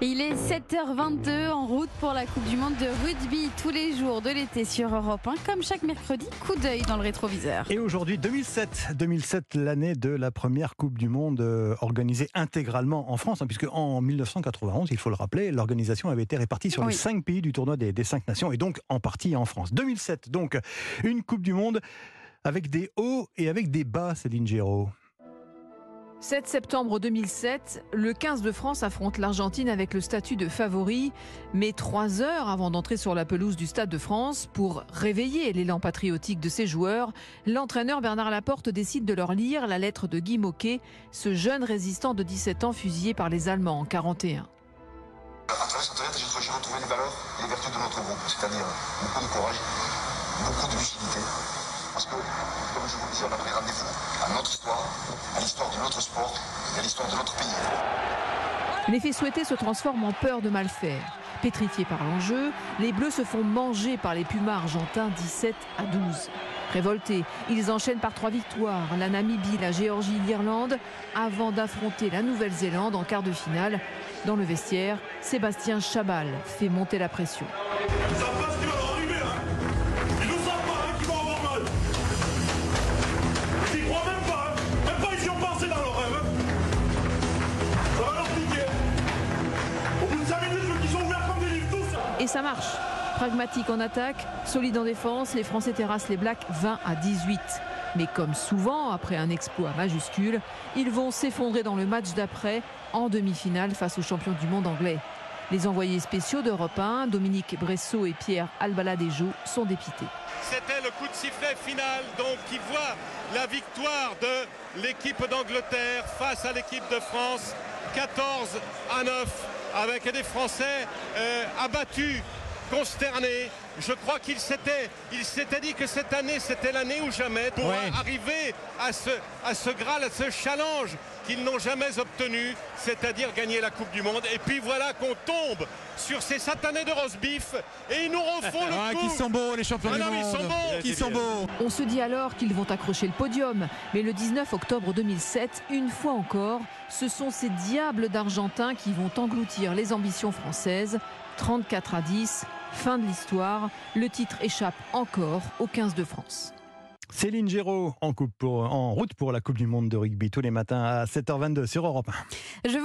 Il est 7h22 en route pour la Coupe du Monde de rugby tous les jours de l'été sur Europe 1. Comme chaque mercredi, coup d'œil dans le rétroviseur. Et aujourd'hui, 2007, 2007, l'année de la première Coupe du Monde euh, organisée intégralement en France, hein, puisque en 1991, il faut le rappeler, l'organisation avait été répartie sur les cinq pays du tournoi des, des cinq nations et donc en partie en France. 2007, donc une Coupe du Monde avec des hauts et avec des bas, Céline Géraud. 7 septembre 2007, le 15 de France affronte l'Argentine avec le statut de favori, mais trois heures avant d'entrer sur la pelouse du Stade de France pour réveiller l'élan patriotique de ses joueurs, l'entraîneur Bernard Laporte décide de leur lire la lettre de Guy Moquet, ce jeune résistant de 17 ans fusillé par les Allemands en 41. À travers les valeurs les vertus de notre groupe, c'est-à-dire beaucoup de courage, beaucoup de parce que, comme je vous le dis, on a pris rendez-vous à notre histoire, à l'histoire de notre sport et à l'histoire de notre pays. L'effet souhaité se transforme en peur de mal faire. Pétrifiés par l'enjeu, les Bleus se font manger par les Pumas argentins 17 à 12. Révoltés, ils enchaînent par trois victoires, la Namibie, la Géorgie, l'Irlande, avant d'affronter la Nouvelle-Zélande en quart de finale. Dans le vestiaire, Sébastien Chabal fait monter la pression. Et ça marche. Pragmatique en attaque, solide en défense, les Français terrassent les Blacks 20 à 18. Mais comme souvent, après un exploit majuscule, ils vont s'effondrer dans le match d'après, en demi-finale face aux champions du monde anglais. Les envoyés spéciaux d'Europe 1, Dominique Bressot et Pierre Albaladejo, sont dépités. C'était le coup de sifflet final donc qui voit la victoire de l'équipe d'Angleterre face à l'équipe de France 14 à 9 avec des Français euh, abattus, consternés. Je crois qu'il s'était, il s'était dit que cette année, c'était l'année ou jamais pour Ouais. arriver à ce, à ce Graal, à ce challenge qu'ils n'ont jamais obtenu, c'est-à-dire gagner la Coupe du Monde. Et puis voilà qu'on tombe sur ces satanés de roast beef et ils nous refont le Ah, coup. qui sont beaux les champions Ah du non, ils sont beaux. Qui sont beaux. On se dit alors qu'ils vont accrocher le podium. Mais le 19 octobre 2007, une fois encore, ce sont ces diables d'Argentins qui vont engloutir les ambitions françaises. 34 à 10, fin de l'histoire. Le titre échappe encore au 15 de France. Céline Géraud en, route pour la Coupe du Monde de rugby tous les matins à 7h22 sur Europe 1. Je